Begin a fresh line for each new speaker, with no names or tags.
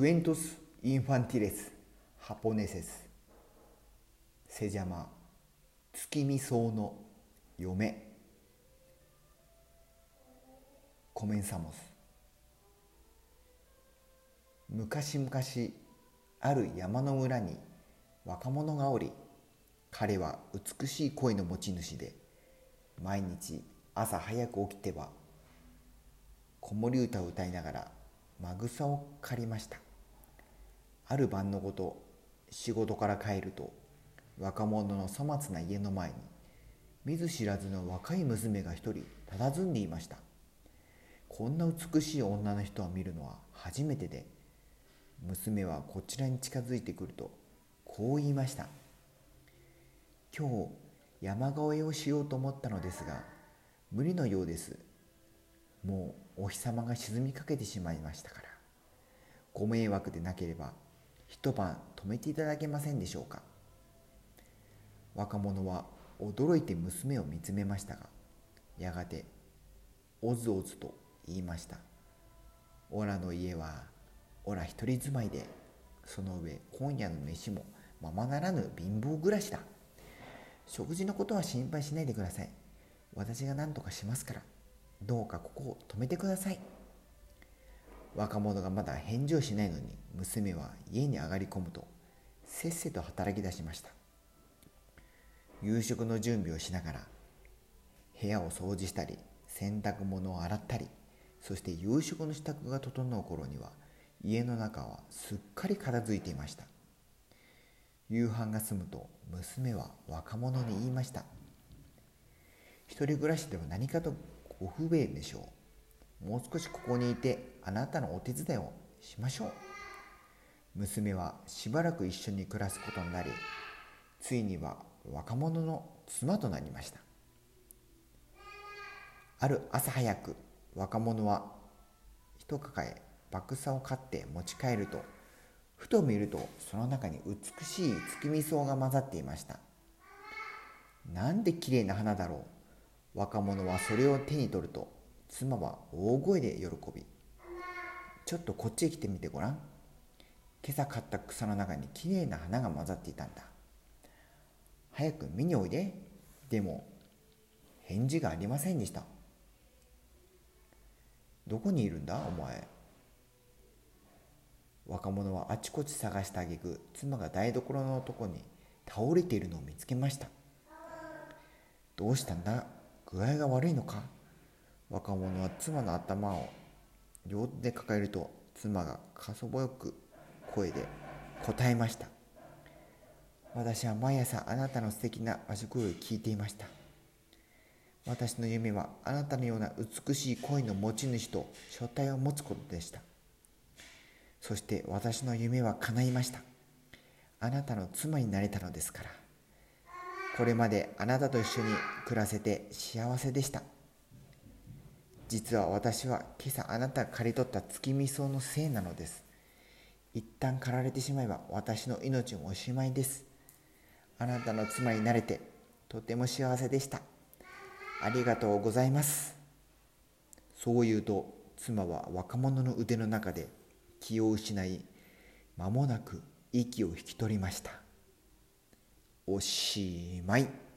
クエントス・インファンティレス・ハポネセスセジャマ月見草の嫁コメンサモス昔々ある山の村に若者がおり彼は美しい声の持ち主で毎日朝早く起きては子守歌を歌いながらまぐさを借りましたある晩のこと仕事から帰ると若者の粗末な家の前に見ず知らずの若い娘が一人佇んでいました。こんな美しい女の人を見るのは初めてで娘はこちらに近づいてくるとこう言いました。今日山越えをしようと思ったのですが無理のようです。もうお日様が沈みかけてしまいましたから。ご迷惑でなければ一晩泊めていただけませんでしょうか？若者は驚いて娘を見つめましたがやがておずおずと言いました「オラの家はオラ一人住まいでその上今夜の飯もままならぬ貧乏暮らしだ。食事のことは心配しないでください。私が何とかしますからどうかここを止めてください。若者がまだ返事をしないのに娘は家に上がり込むとせっせと働き出しました。夕食の準備をしながら部屋を掃除したり洗濯物を洗ったりそして夕食の支度が整う頃には家の中はすっかり片付いていました。夕飯が済むと娘は若者に言いました。一人暮らしでは何かとご不便でしょう。もう少しここにいてあなたのお手伝いをしましょう。娘はしばらく一緒に暮らすことになりついには若者の妻となりました。ある朝早く若者は一抱え爆草を買って持ち帰るとふと見るとその中に美しい月見草が混ざっていました。なんできれいな花だろう。若者はそれを手に取ると妻は大声で喜びちょっとこっちへ来てみてごらん今朝買った草の中にきれいな花が混ざっていたんだ早く見においで。でも返事がありませんでした。どこにいるんだ？お前。若者はあちこち探した挙句妻が台所のとこに倒れているのを見つけました。どうしたんだ？具合が悪いのか？若者は妻の頭を両手で抱えると妻がかそぼよく声で答えました。私は毎朝あなたの素敵な和食を聞いていました。私の夢はあなたのような美しい恋の持ち主と所帯を持つことでした。そして私の夢は叶いました。あなたの妻になれたのですから。これまであなたと一緒に暮らせて幸せでした。実は私は今朝あなたが刈り取った月見草のせいなのです。一旦刈られてしまえば私の命もおしまいです。あなたの妻になれてとても幸せでした。ありがとうございます。そう言うと妻は若者の腕の中で気を失い間もなく息を引き取りました。おしまい。